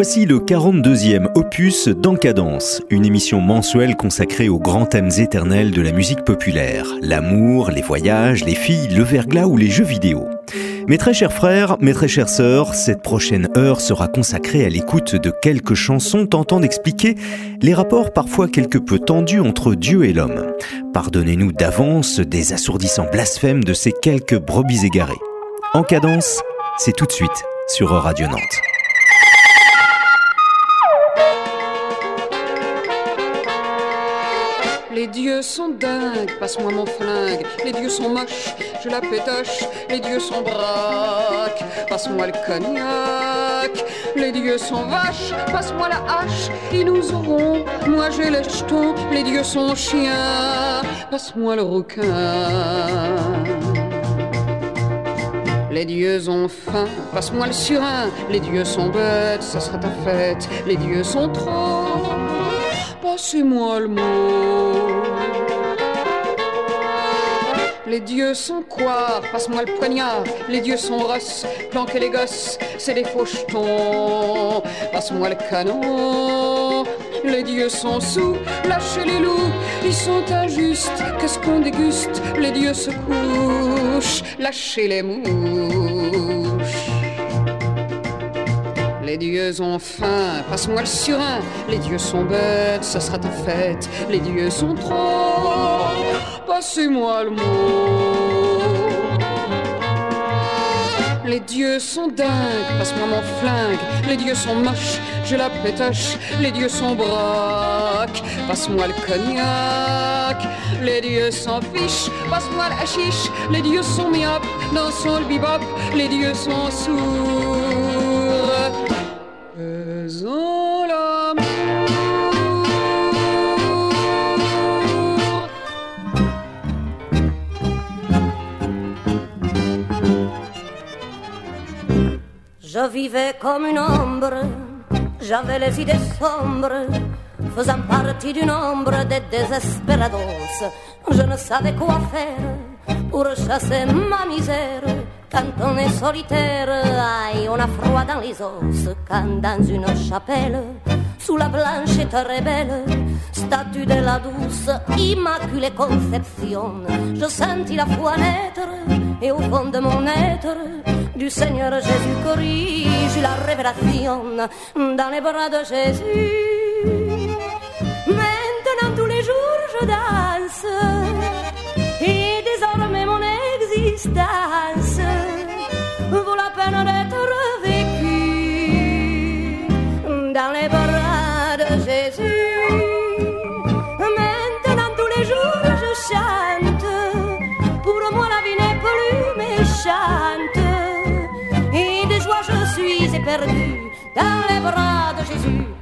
Voici le 42e opus d'Encadence, une émission mensuelle consacrée aux grands thèmes éternels de la musique populaire, l'amour, les voyages, les filles, le verglas ou les jeux vidéo. Mes très chers frères, mes très chères sœurs, cette prochaine heure sera consacrée à l'écoute de quelques chansons tentant d'expliquer les rapports parfois quelque peu tendus entre Dieu et l'homme. Pardonnez-nous d'avance des assourdissants blasphèmes de ces quelques brebis égarées. En cadence, c'est tout de suite sur Radio Nantes. Les dieux sont dingues, passe-moi mon flingue. Les dieux sont moches, je la pétoche. Les dieux sont braques, passe-moi le cognac. Les dieux sont vaches, passe-moi la hache. Ils nous auront, moi j'ai les jetons. Les dieux sont chiens, passe-moi le rouquin. Les dieux ont faim, passe-moi le surin. Les dieux sont bêtes, ça sera ta fête. Les dieux sont trop, passez-moi le mot. Les dieux sont quoi? Passe-moi le poignard. Les dieux sont ross, planquez les gosses, c'est des fauchetons. Passe-moi le canon. Les dieux sont sous, lâchez les loups, ils sont injustes. Qu'est-ce qu'on déguste? Les dieux se couchent, lâchez les mouches. Les dieux ont faim, passe-moi le surin. Les dieux sont bêtes, ce sera ta fête. Les dieux sont trop, passez-moi le mot. Les dieux sont dingues, passe-moi mon flingue. Les dieux sont moches, je la pétoche. Les dieux sont braques, passe-moi le cognac. Les dieux s'en fichent, passe-moi le hachiche. Les dieux sont myopes, dansons le bebop. Les dieux sont sourds. Je vivais comme une ombre, j'avais les idées sombres, faisant partie du nombre des désespérados. Je ne savais quoi faire pour chasser ma misère. Quand on est solitaire, aïe, on a froid dans les os. Quand dans une chapelle, sous la blanche et très belle statue de la douce Immaculée Conception, je sentis la foi naître et au fond de mon être du Seigneur Jésus corrige la révélation dans les bras de Jésus. Maintenant tous les jours je danse et désormais mon existence vaut la peine d'être suis éperdu dans les bras de Jésus.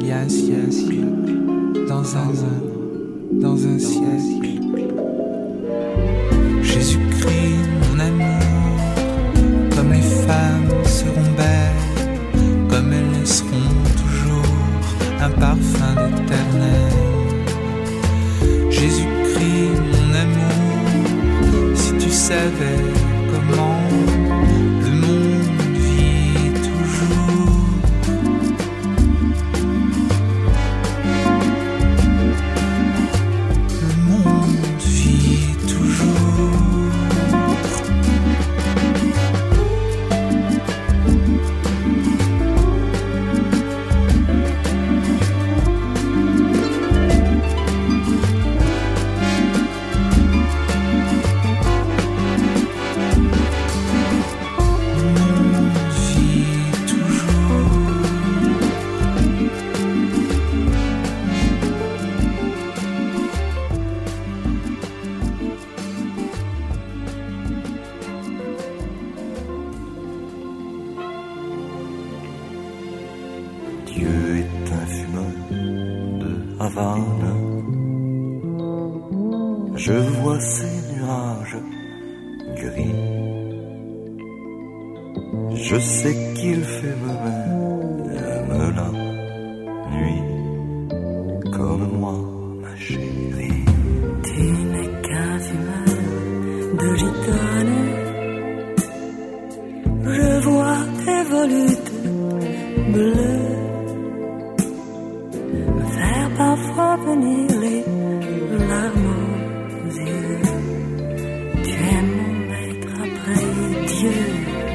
Il y a un siècle, dans un an, dans un siècle. Jésus-Christ,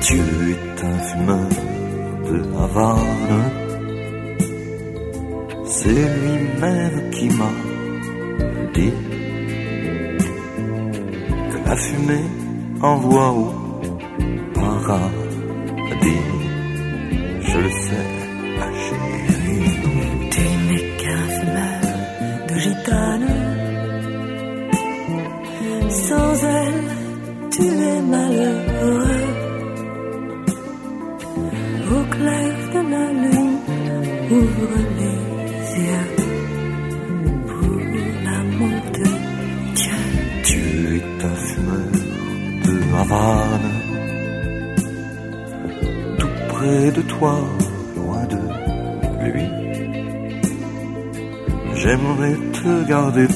Dieu est un fumeur de Havane. C'est lui-même qui m'a dit que la fumée envoie au paradis. Je le sais. toi, loin de lui. J'aimerais te garder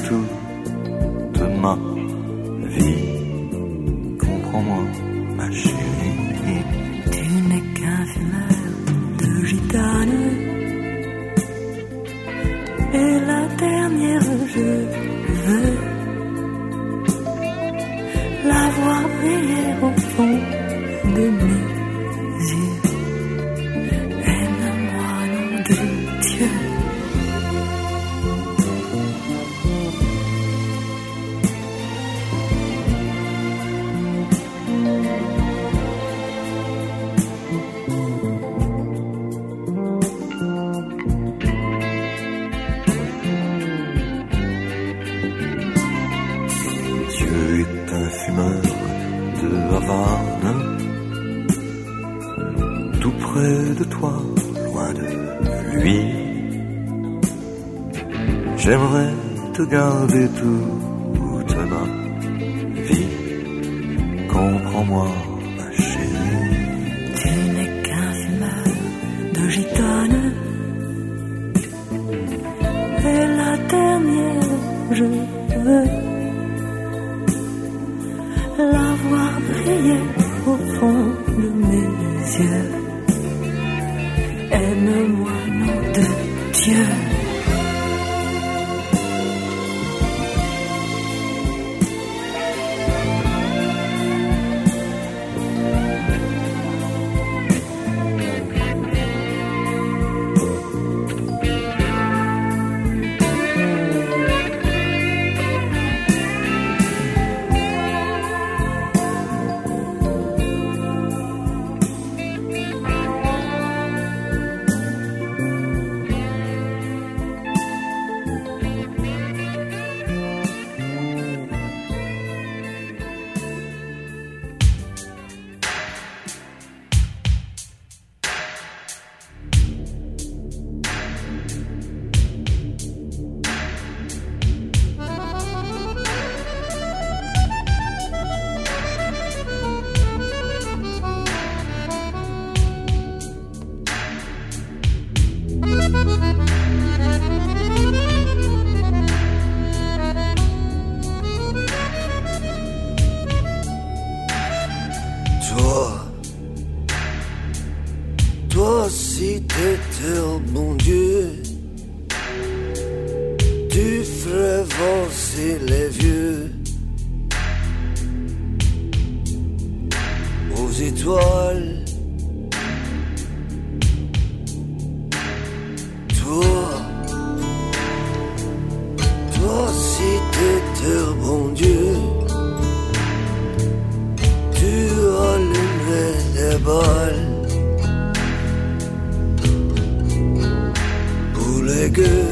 toute ma vie. Comprends-moi, ma chérie. Tu n'es qu'un fumeur de gitane. Et la dernière, je veux la voir briller au fond de mes yeux. Les vieux aux étoiles. Toi, toi si t'étais bon Dieu, tu allumerais des balles. pour les gueux.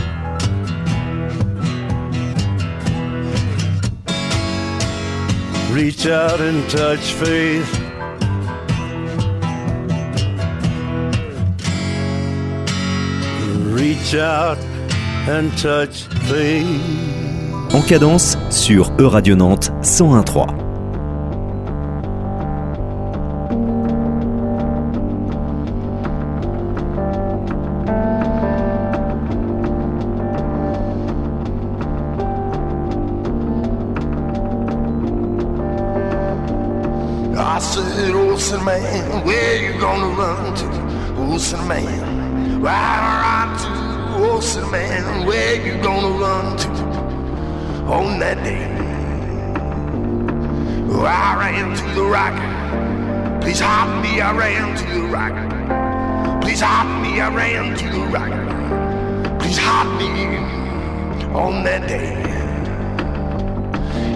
reach out and touch faith. Reach out and touch faith. En cadence sur E-Radio Nantes 1013. Ran to the rocket. Please hide me, I ran to the rocket. Please hide me, I ran to the rocket. Please hide me on that day.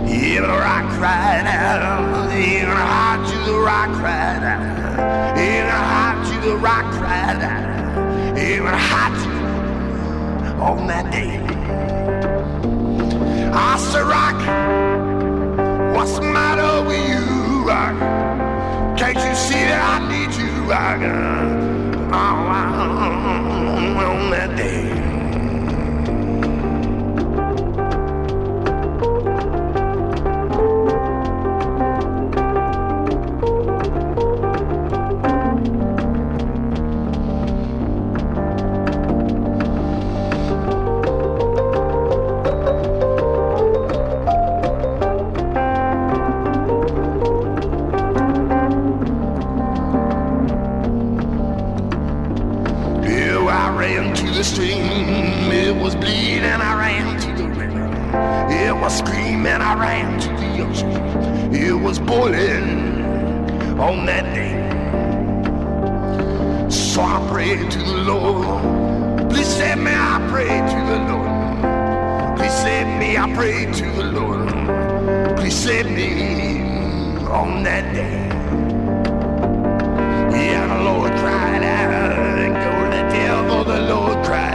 Even the rock cried out, even hard to the rock cried out, even hard to the rock cried out, even hot on that day. I said, Rock, what's the matter with you, Rock? Can't you see that I need you, Rock? Oh, on that day. Screaming. I ran to the ocean. It was boiling on that day. So I prayed to the Lord. Please save me. I prayed to the Lord. Please save me. I prayed to the Lord. Please save me on that day. Yeah, the Lord cried out, and go to the devil, the Lord cried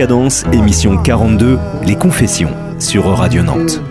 Cadence, émission 42, Les Confessions, sur Radio Nantes.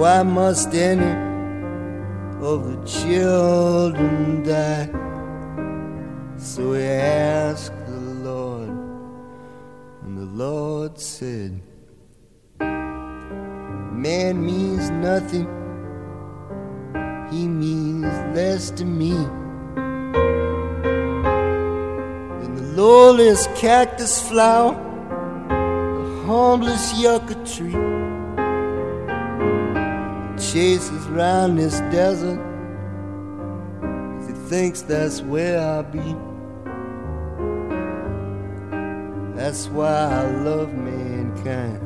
Why must any of the children die? So he asked the Lord, and the Lord said, Man means nothing, he means less to me. Than the lowliest cactus flower humblest yucca tree chases round this desert. He thinks that's where I'll be. That's why I love mankind.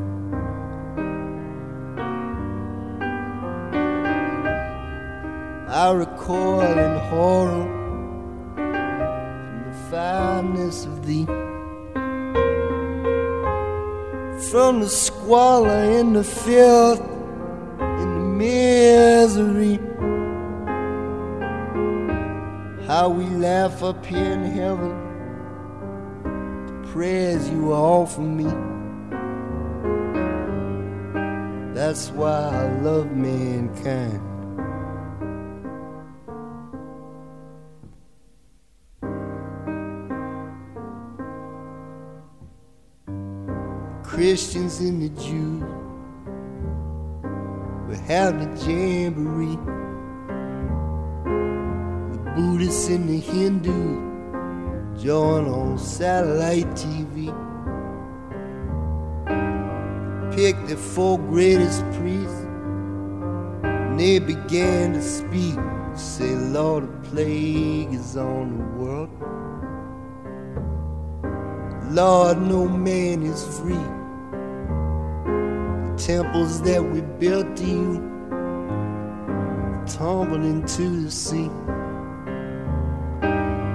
I recoil in horror from the fineness of thee, from the squalor in the filth in the misery. How we laugh up here in heaven, the prayers you offer me. That's why I love mankind. Christians and the Jews will have the jamboree. The Buddhists and the Hindus join on satellite TV. Pick the four greatest priests, and they began to speak. Say, Lord, the plague is on the world. Lord, no man is free temples that we built to you tumbled into the sea.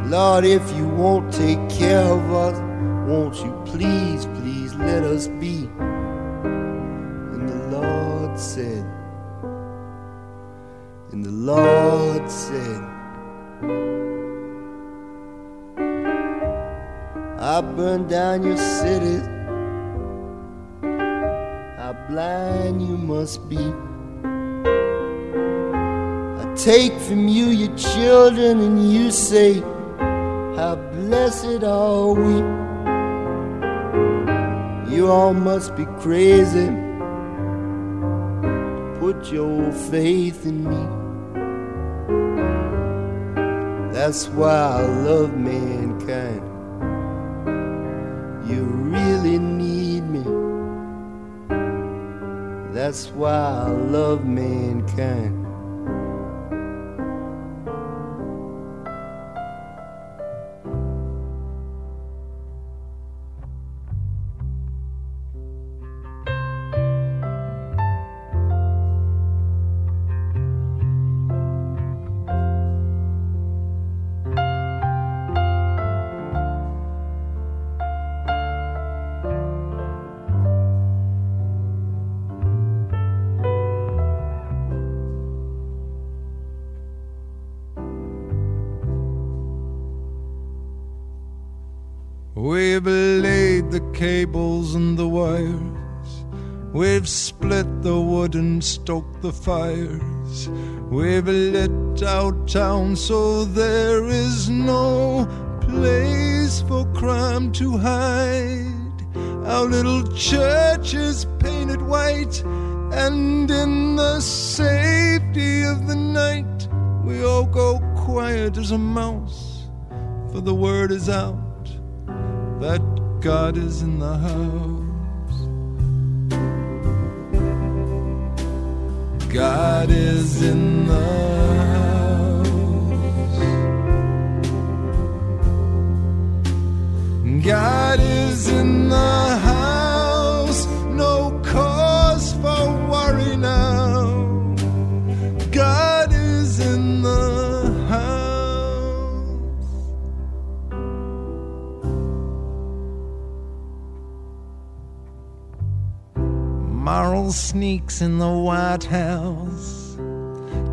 Lord, if you won't take care of us, won't you please, please let us be? And the Lord said, and the Lord said, I burn down your cities blind you must be. I take from you your children, and you say, How blessed are we. You all must be crazy. Put your faith in me. That's why I love mankind. That's why I love mankind. Cables and the wires. We've split the wood and stoked the fires. We've lit out town so there is no place for crime to hide. Our little church is painted white, and in the safety of the night, we all go quiet as a mouse, for the word is out that God is in the house. God is in the house. God is in the house. Moral sneaks in the White House,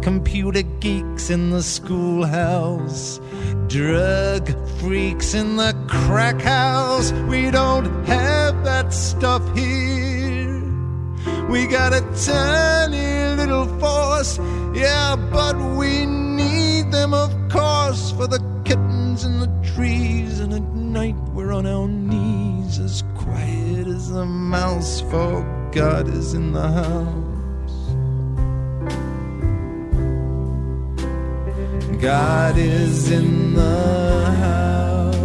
computer geeks in the schoolhouse, drug freaks in the crack house. We don't have that stuff here. We got a tiny little force, yeah, but we need them, of course, for the kittens in the trees. And at night we're on our knees, as quiet as a mouse, for God is in the house. God is in the house.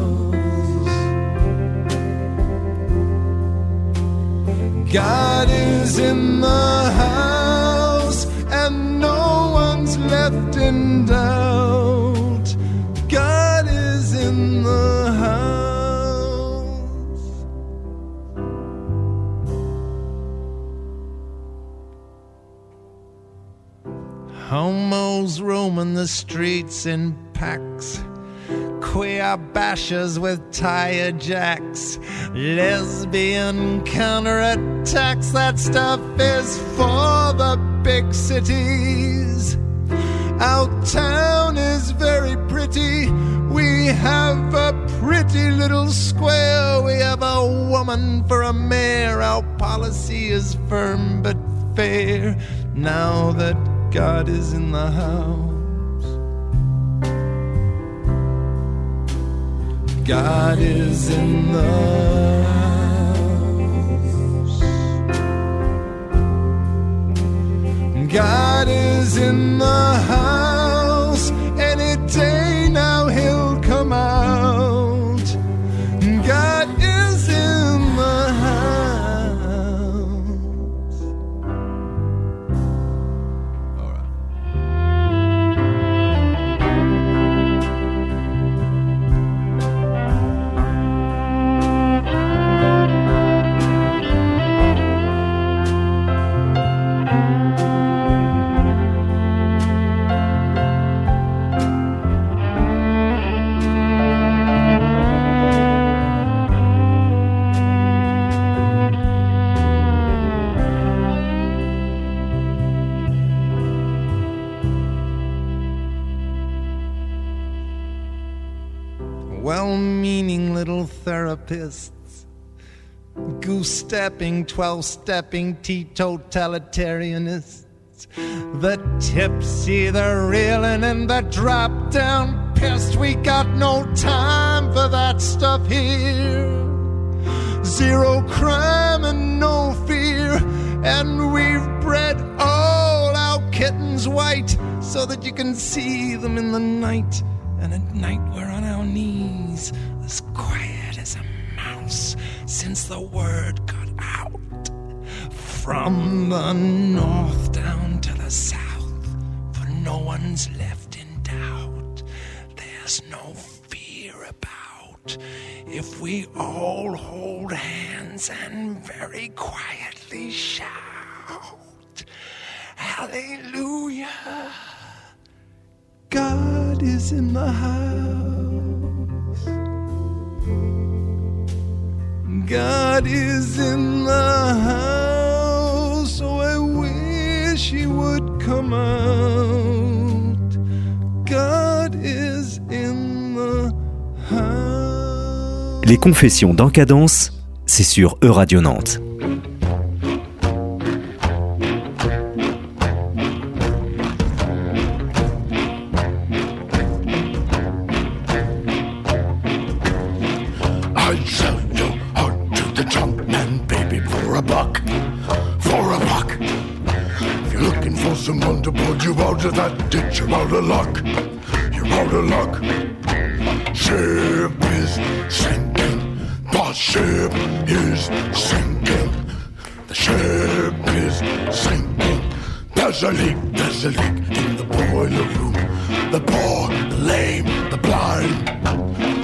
God is in the house, and no streets in packs. Queer bashers with tire jacks. Lesbian counterattacks. That stuff is for the big cities. Our town is very pretty. We have a pretty little square. We have a woman for a mayor. Our policy is firm but fair. Now that God is in the house. God is in the house. God is in the house. Any day now he'll come out. Therapists, goose stepping, 12 stepping teetotalitarianists, the tipsy, the reeling, and the drop down pissed. We got no time for that stuff here. Zero crime and no fear, and we've bred all our kittens white so that you can see them in the night. And at night we're on our knees, as quiet as a mouse, since the word got out. From the north down to the south, for no one's left in doubt. There's no fear about if we all hold hands and very quietly shout, Hallelujah. God is in the house. God is in the house. So I wish He would come out. God is in the house. Les confessions d'Encadence, c'est sur Euradio Nantes. You're out of luck. You're out of luck. Ship is sinking. The ship is sinking. The ship is sinking. There's a leak, there's a leak in the boiler room. The poor, the lame, the blind.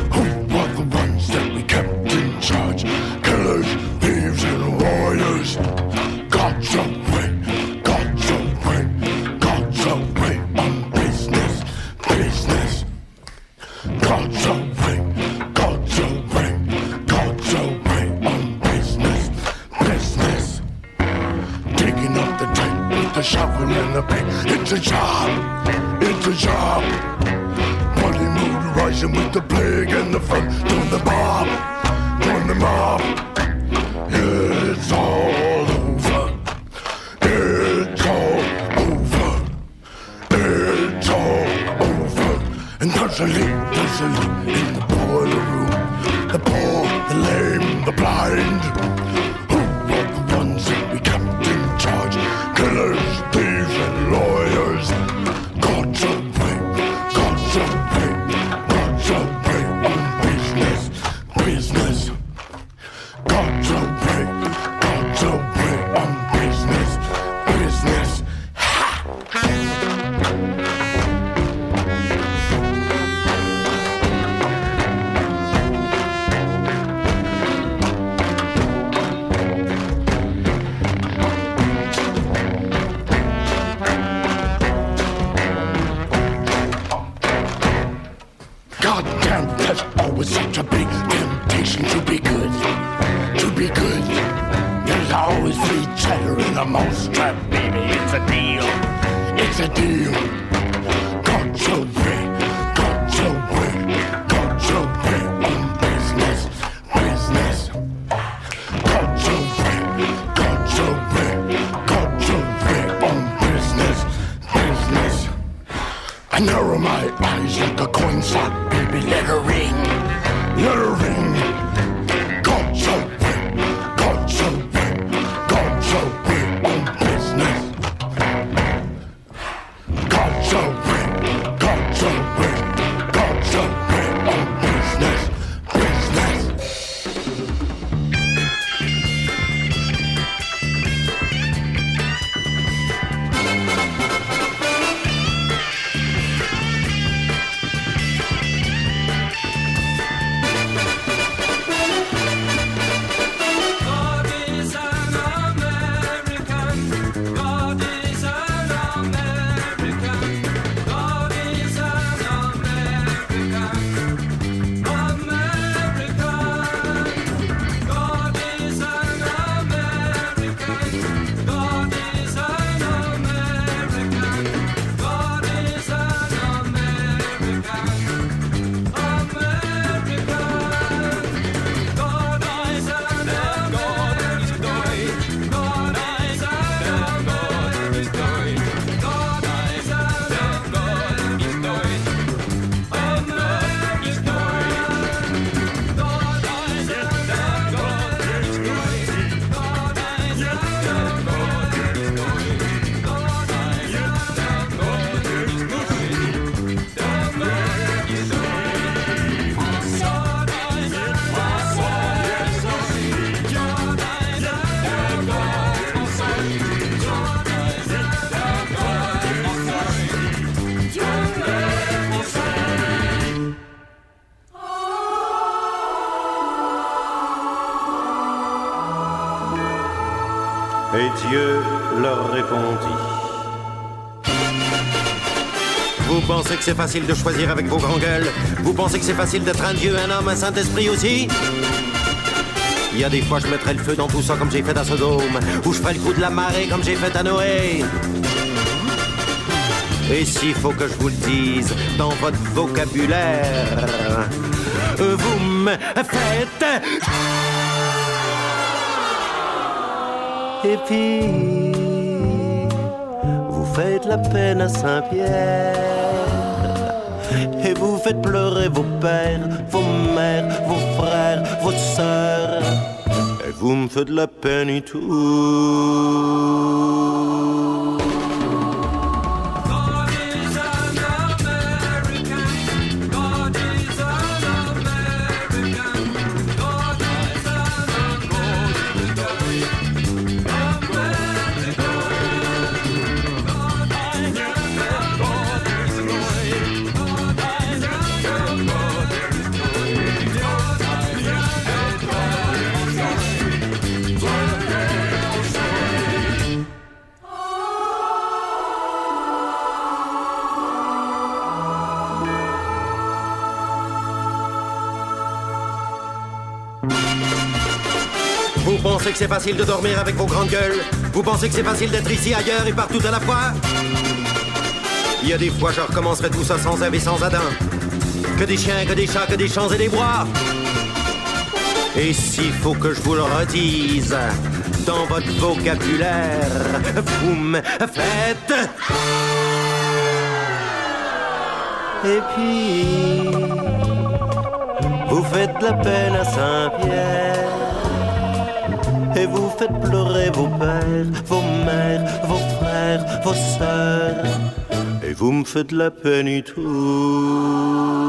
Like a coin slot, baby. Let her Dieu leur répondit. Vous pensez que c'est facile de choisir avec vos grands gueules? Vous pensez que c'est facile d'être un dieu, un homme, un saint-esprit aussi? Il y a des fois, je mettrai le feu dans tout ça comme j'ai fait à Sodome, ou je ferai le coup de la marée comme j'ai fait à Noé. Et s'il faut que je vous le dise dans votre vocabulaire, vous me faites. Et puis, vous faites la peine à Saint-Pierre. Et vous faites pleurer vos pères, vos mères, vos frères, vos sœurs. Et vous me faites la peine et tout. Pensez que c'est facile de dormir avec vos grandes gueules? Vous pensez que c'est facile d'être ici, ailleurs et partout à la fois? Il y a des fois, je recommencerai tout ça sans Ève et sans Adam. Que des chiens, que des chats, que des champs et des bois. Et s'il faut que je vous le redise, dans votre vocabulaire, vous me faites. Et puis, vous faites la peine à Saint-Pierre. Et vous faites pleurer vos pères, vos mères, vos frères, vos sœurs. Et vous me faites la peine et tout.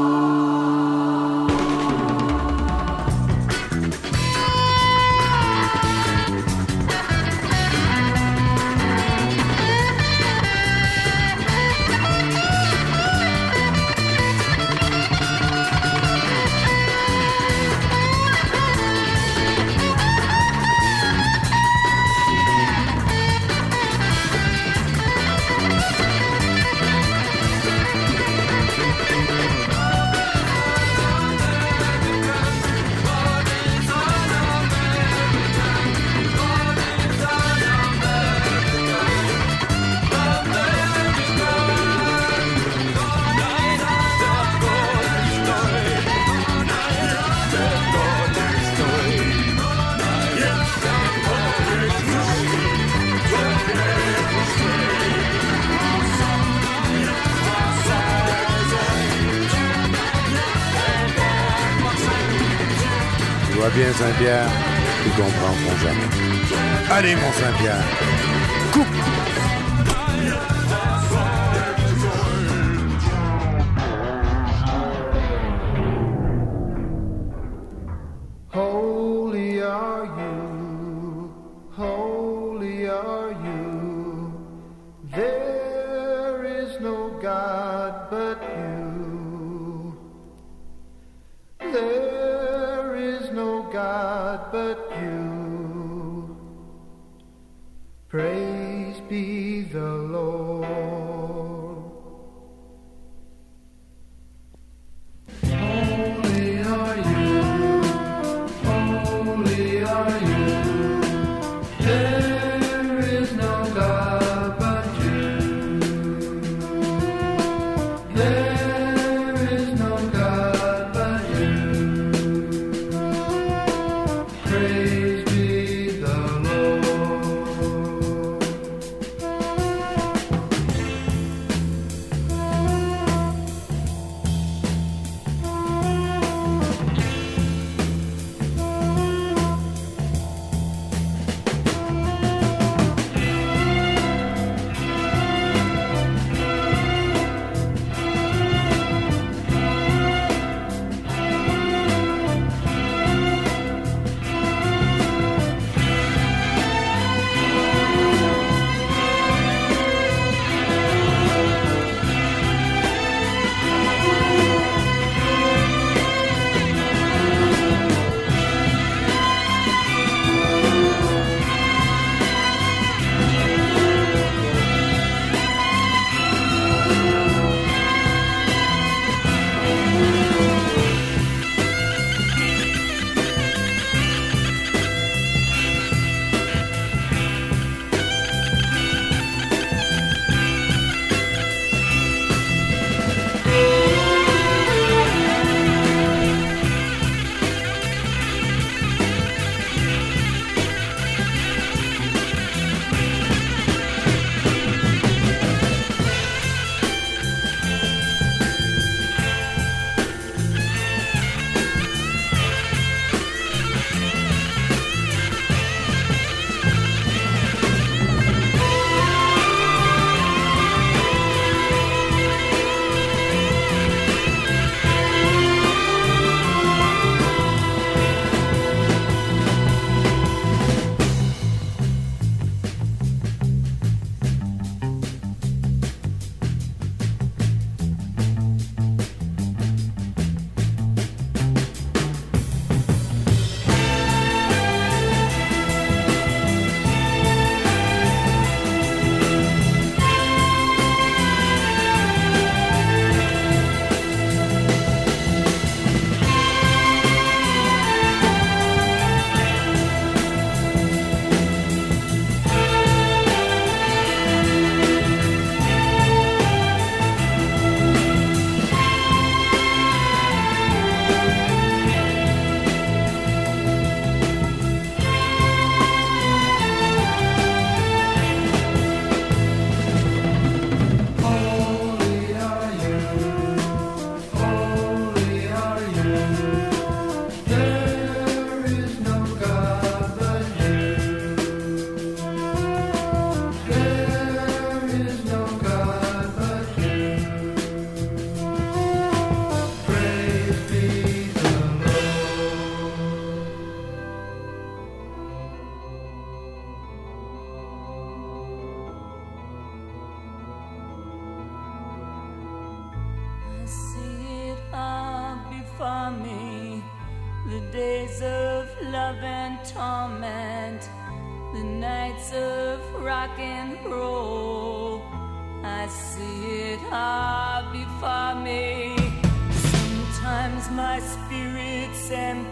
days of love and torment, the nights of rock and roll. I see it all before me. Sometimes my spirit's empty.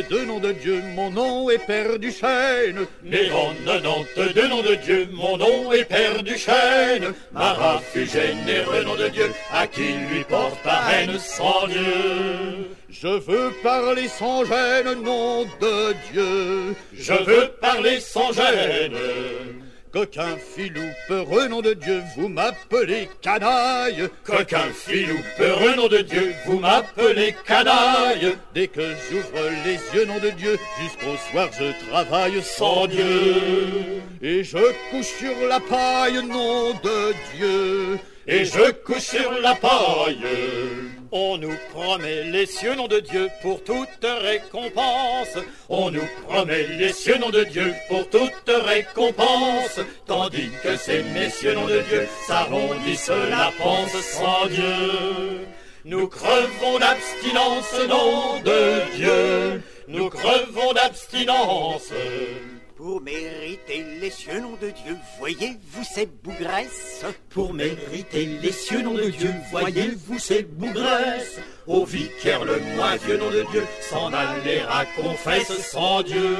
92, nom de Dieu, mon nom est Père du Chêne. Né en 92, nom de Dieu, mon nom est Père du Chêne. Marat fut généreux, nom de Dieu, à qui lui porte la haine sans Dieu. Je veux parler sans gêne, nom de Dieu. Je veux parler sans gêne. Coquin filou peureux, nom de Dieu, vous m'appelez canaille. Coquin filou peureux, nom de Dieu, vous m'appelez canaille. Dès que j'ouvre les yeux, nom de Dieu, jusqu'au soir je travaille sans Dieu. Et je couche sur la paille, nom de Dieu. Et je couche sur la paille. On nous promet les cieux, nom de Dieu, pour toute récompense. On nous promet les cieux, nom de Dieu, pour toute récompense. Tandis que ces messieurs, nom de Dieu, s'arrondissent la panse sans Dieu. Nous crevons d'abstinence, nom de Dieu. Nous crevons d'abstinence. Pour mériter les cieux, nom de Dieu, voyez-vous ces bougresses Pour mériter les cieux, nom de Dieu, voyez-vous ces bougresses Au vicaire le moins vieux, nom de Dieu, s'en aller à confesse sans Dieu.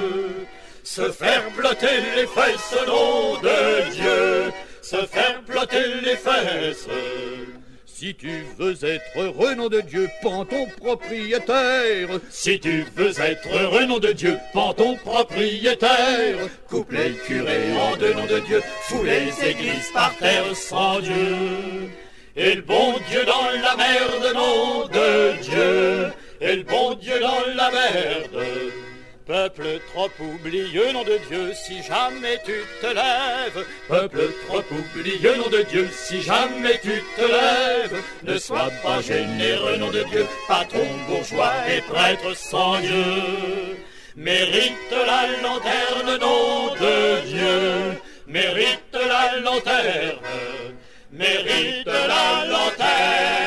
Se faire blotter les fesses, nom de Dieu, se faire blotter les fesses. Si tu veux être heureux, nom de Dieu, pends ton propriétaire. Si tu veux être heureux, de Dieu, pends ton propriétaire. Coupe les curés en deux, nom de Dieu, fous les églises par terre sans Dieu. Et le bon Dieu dans la merde, nom de Dieu. Et le bon Dieu dans la merde. Peuple trop oublieux, nom de Dieu, si jamais tu te lèves. Peuple trop oublieux, nom de Dieu, si jamais tu te lèves. Ne sois pas généreux, nom de Dieu, patron bourgeois et prêtre sans Dieu. Mérite la lanterne, nom de Dieu. Mérite la lanterne. Mérite la lanterne.